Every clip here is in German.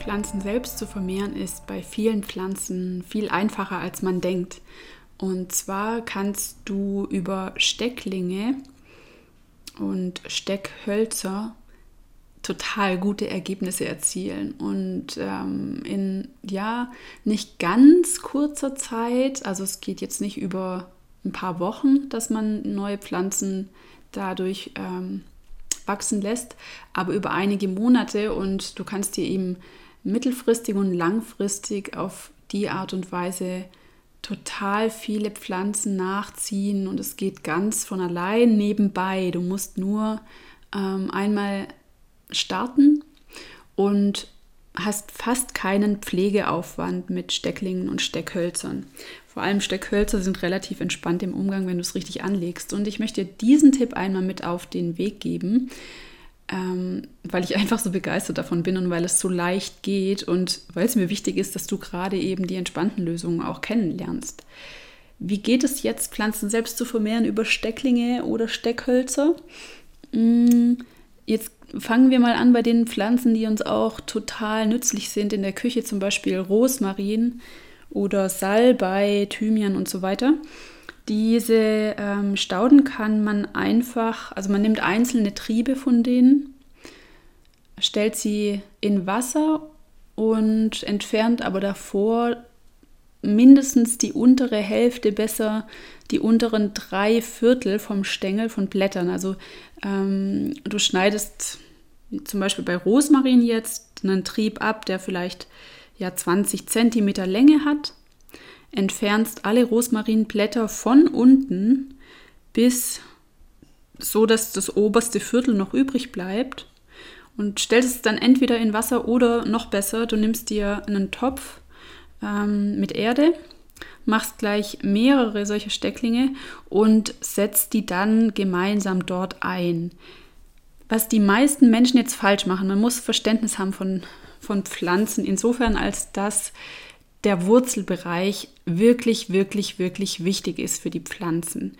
Pflanzen selbst zu vermehren ist bei vielen Pflanzen viel einfacher, als man denkt. Und zwar kannst du über Stecklinge und Steckhölzer total gute Ergebnisse erzielen und ähm, in ja nicht ganz kurzer Zeit, also es geht jetzt nicht über ein paar Wochen, dass man neue Pflanzen dadurch ähm, wachsen lässt, aber über einige Monate und du kannst dir eben mittelfristig und langfristig auf die Art und Weise total viele Pflanzen nachziehen und es geht ganz von allein nebenbei. Du musst nur ähm, einmal starten und hast fast keinen Pflegeaufwand mit Stecklingen und Steckhölzern. Vor allem Steckhölzer sind relativ entspannt im Umgang, wenn du es richtig anlegst. Und ich möchte diesen Tipp einmal mit auf den Weg geben, ähm, weil ich einfach so begeistert davon bin und weil es so leicht geht und weil es mir wichtig ist, dass du gerade eben die entspannten Lösungen auch kennenlernst. Wie geht es jetzt, Pflanzen selbst zu vermehren über Stecklinge oder Steckhölzer? Hm, jetzt fangen wir mal an bei den Pflanzen, die uns auch total nützlich sind in der Küche, zum Beispiel Rosmarin oder Salbei, Thymian und so weiter. Diese ähm, Stauden kann man einfach, also man nimmt einzelne Triebe von denen, stellt sie in Wasser und entfernt aber davor mindestens die untere Hälfte, besser die unteren drei Viertel vom Stängel von Blättern. Also ähm, du schneidest zum Beispiel bei Rosmarin jetzt einen Trieb ab, der vielleicht ja 20 Zentimeter Länge hat, entfernst alle Rosmarinblätter von unten bis so, dass das oberste Viertel noch übrig bleibt und stellst es dann entweder in Wasser oder noch besser, du nimmst dir einen Topf ähm, mit Erde, machst gleich mehrere solcher Stecklinge und setzt die dann gemeinsam dort ein. Was die meisten Menschen jetzt falsch machen, man muss Verständnis haben von, von Pflanzen, insofern als dass der Wurzelbereich wirklich, wirklich, wirklich wichtig ist für die Pflanzen.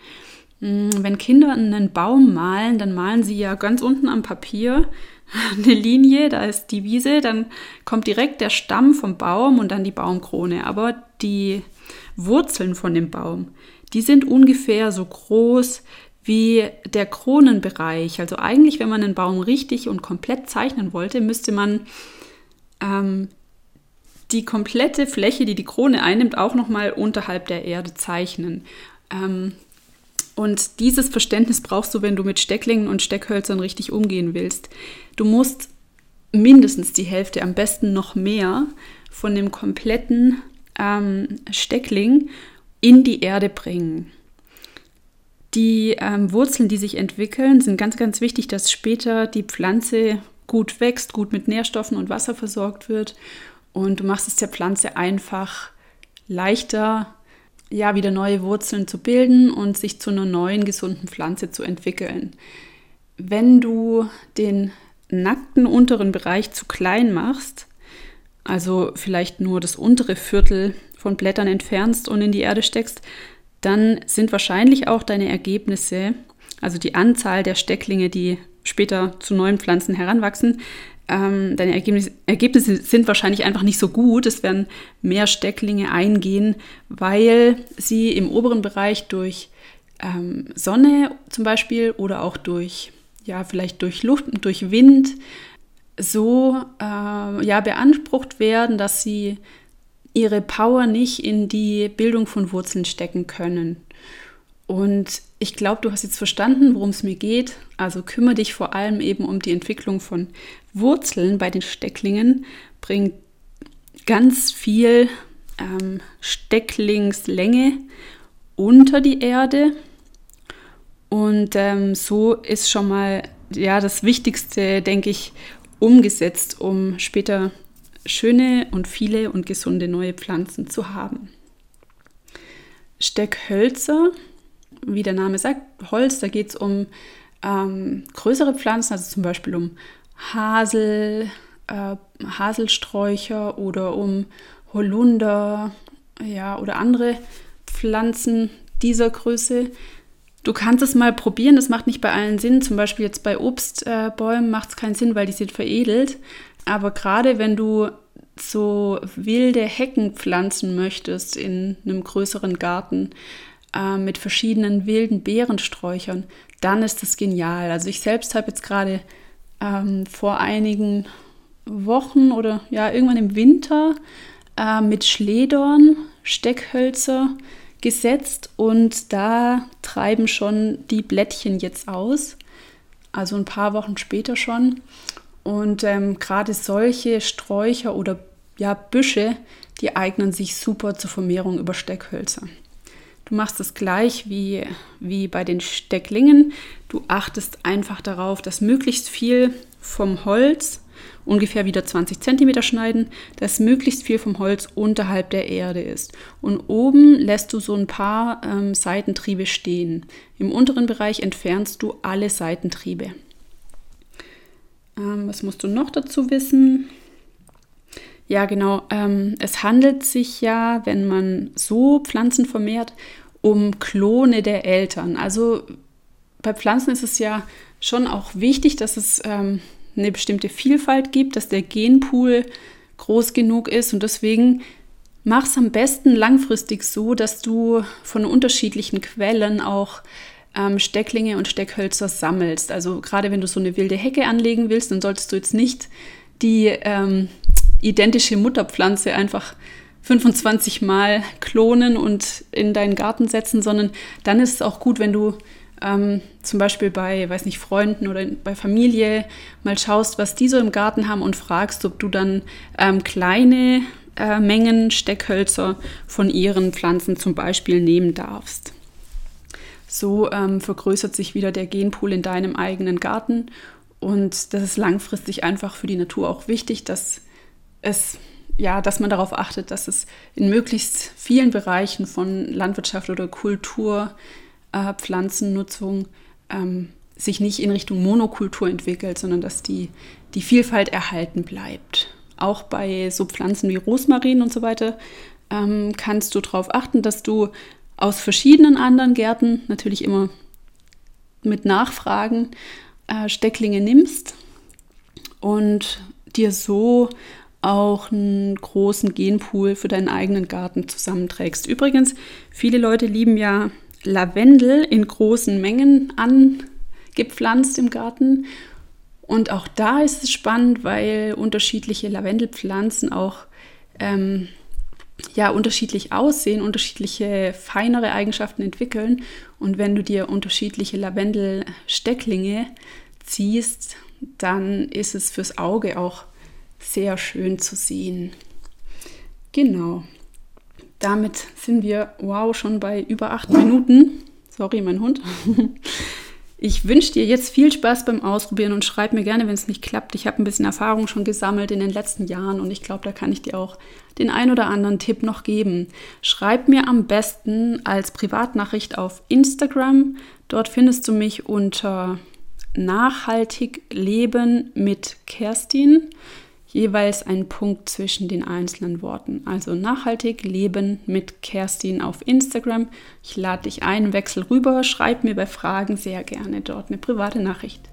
Mm, wenn Kinder einen Baum malen, dann malen sie ja ganz unten am Papier eine Linie, da ist die Wiese, dann kommt direkt der Stamm vom Baum und dann die Baumkrone. Aber die Wurzeln von dem Baum, die sind ungefähr so groß wie der Kronenbereich. Also eigentlich, wenn man einen Baum richtig und komplett zeichnen wollte, müsste man ähm, die komplette Fläche, die die Krone einnimmt, auch nochmal unterhalb der Erde zeichnen. Ähm, und dieses Verständnis brauchst du, wenn du mit Stecklingen und Steckhölzern richtig umgehen willst. Du musst mindestens die Hälfte, am besten noch mehr, von dem kompletten ähm, Steckling in die Erde bringen. Die ähm, Wurzeln, die sich entwickeln, sind ganz, ganz wichtig, dass später die Pflanze gut wächst, gut mit Nährstoffen und Wasser versorgt wird. Und du machst es der Pflanze einfach leichter, ja, wieder neue Wurzeln zu bilden und sich zu einer neuen, gesunden Pflanze zu entwickeln. Wenn du den nackten unteren Bereich zu klein machst, also vielleicht nur das untere Viertel von Blättern entfernst und in die Erde steckst, dann sind wahrscheinlich auch deine Ergebnisse, also die Anzahl der Stecklinge, die später zu neuen Pflanzen heranwachsen, ähm, deine Ergebnisse, Ergebnisse sind wahrscheinlich einfach nicht so gut. Es werden mehr Stecklinge eingehen, weil sie im oberen Bereich durch ähm, Sonne zum Beispiel oder auch durch, ja, vielleicht durch Luft, durch Wind so äh, ja, beansprucht werden, dass sie ihre Power nicht in die Bildung von Wurzeln stecken können. Und ich glaube, du hast jetzt verstanden, worum es mir geht. Also kümmere dich vor allem eben um die Entwicklung von Wurzeln bei den Stecklingen. Bring ganz viel ähm, Stecklingslänge unter die Erde. Und ähm, so ist schon mal ja das Wichtigste, denke ich, umgesetzt, um später schöne und viele und gesunde neue Pflanzen zu haben. Steckhölzer, wie der Name sagt, Holz, da geht es um ähm, größere Pflanzen, also zum Beispiel um Hasel, äh, Haselsträucher oder um Holunder ja, oder andere Pflanzen dieser Größe. Du kannst es mal probieren, das macht nicht bei allen Sinn. Zum Beispiel jetzt bei Obstbäumen macht es keinen Sinn, weil die sind veredelt. Aber gerade wenn du so wilde Hecken pflanzen möchtest in einem größeren Garten äh, mit verschiedenen wilden Beerensträuchern, dann ist das genial. Also ich selbst habe jetzt gerade ähm, vor einigen Wochen oder ja irgendwann im Winter äh, mit Schledorn Steckhölzer gesetzt und da treiben schon die Blättchen jetzt aus. Also ein paar Wochen später schon. Und ähm, gerade solche Sträucher oder ja, Büsche, die eignen sich super zur Vermehrung über Steckhölzer. Du machst es gleich wie, wie bei den Stecklingen. Du achtest einfach darauf, dass möglichst viel vom Holz, ungefähr wieder 20 cm schneiden, dass möglichst viel vom Holz unterhalb der Erde ist. Und oben lässt du so ein paar ähm, Seitentriebe stehen. Im unteren Bereich entfernst du alle Seitentriebe. Ähm, was musst du noch dazu wissen? Ja, genau. Ähm, es handelt sich ja, wenn man so Pflanzen vermehrt, um Klone der Eltern. Also bei Pflanzen ist es ja schon auch wichtig, dass es ähm, eine bestimmte Vielfalt gibt, dass der Genpool groß genug ist und deswegen mach es am besten langfristig so, dass du von unterschiedlichen Quellen auch ähm, Stecklinge und Steckhölzer sammelst. Also gerade wenn du so eine wilde Hecke anlegen willst, dann solltest du jetzt nicht die ähm, identische Mutterpflanze einfach 25 Mal klonen und in deinen Garten setzen, sondern dann ist es auch gut, wenn du ähm, zum Beispiel bei, weiß nicht, Freunden oder bei Familie mal schaust, was die so im Garten haben und fragst, ob du dann ähm, kleine äh, Mengen Steckhölzer von ihren Pflanzen zum Beispiel nehmen darfst. So ähm, vergrößert sich wieder der Genpool in deinem eigenen Garten und das ist langfristig einfach für die Natur auch wichtig, dass es ja, dass man darauf achtet, dass es in möglichst vielen Bereichen von Landwirtschaft oder Kultur, äh, Pflanzennutzung ähm, sich nicht in Richtung Monokultur entwickelt, sondern dass die, die Vielfalt erhalten bleibt. Auch bei so Pflanzen wie Rosmarin und so weiter ähm, kannst du darauf achten, dass du aus verschiedenen anderen Gärten, natürlich immer mit Nachfragen, äh, Stecklinge nimmst und dir so auch einen großen Genpool für deinen eigenen Garten zusammenträgst. Übrigens, viele Leute lieben ja Lavendel in großen Mengen angepflanzt im Garten. Und auch da ist es spannend, weil unterschiedliche Lavendelpflanzen auch ähm, ja, unterschiedlich aussehen, unterschiedliche feinere Eigenschaften entwickeln. Und wenn du dir unterschiedliche Lavendelstecklinge ziehst, dann ist es fürs Auge auch sehr schön zu sehen. Genau. Damit sind wir, wow, schon bei über acht Minuten. Sorry, mein Hund. Ich wünsche dir jetzt viel Spaß beim Ausprobieren und schreib mir gerne, wenn es nicht klappt. Ich habe ein bisschen Erfahrung schon gesammelt in den letzten Jahren und ich glaube, da kann ich dir auch den ein oder anderen Tipp noch geben. Schreib mir am besten als Privatnachricht auf Instagram. Dort findest du mich unter Nachhaltig Leben mit Kerstin jeweils ein Punkt zwischen den einzelnen Worten. Also nachhaltig leben mit Kerstin auf Instagram. Ich lade dich ein, wechsel rüber, schreib mir bei Fragen sehr gerne dort eine private Nachricht.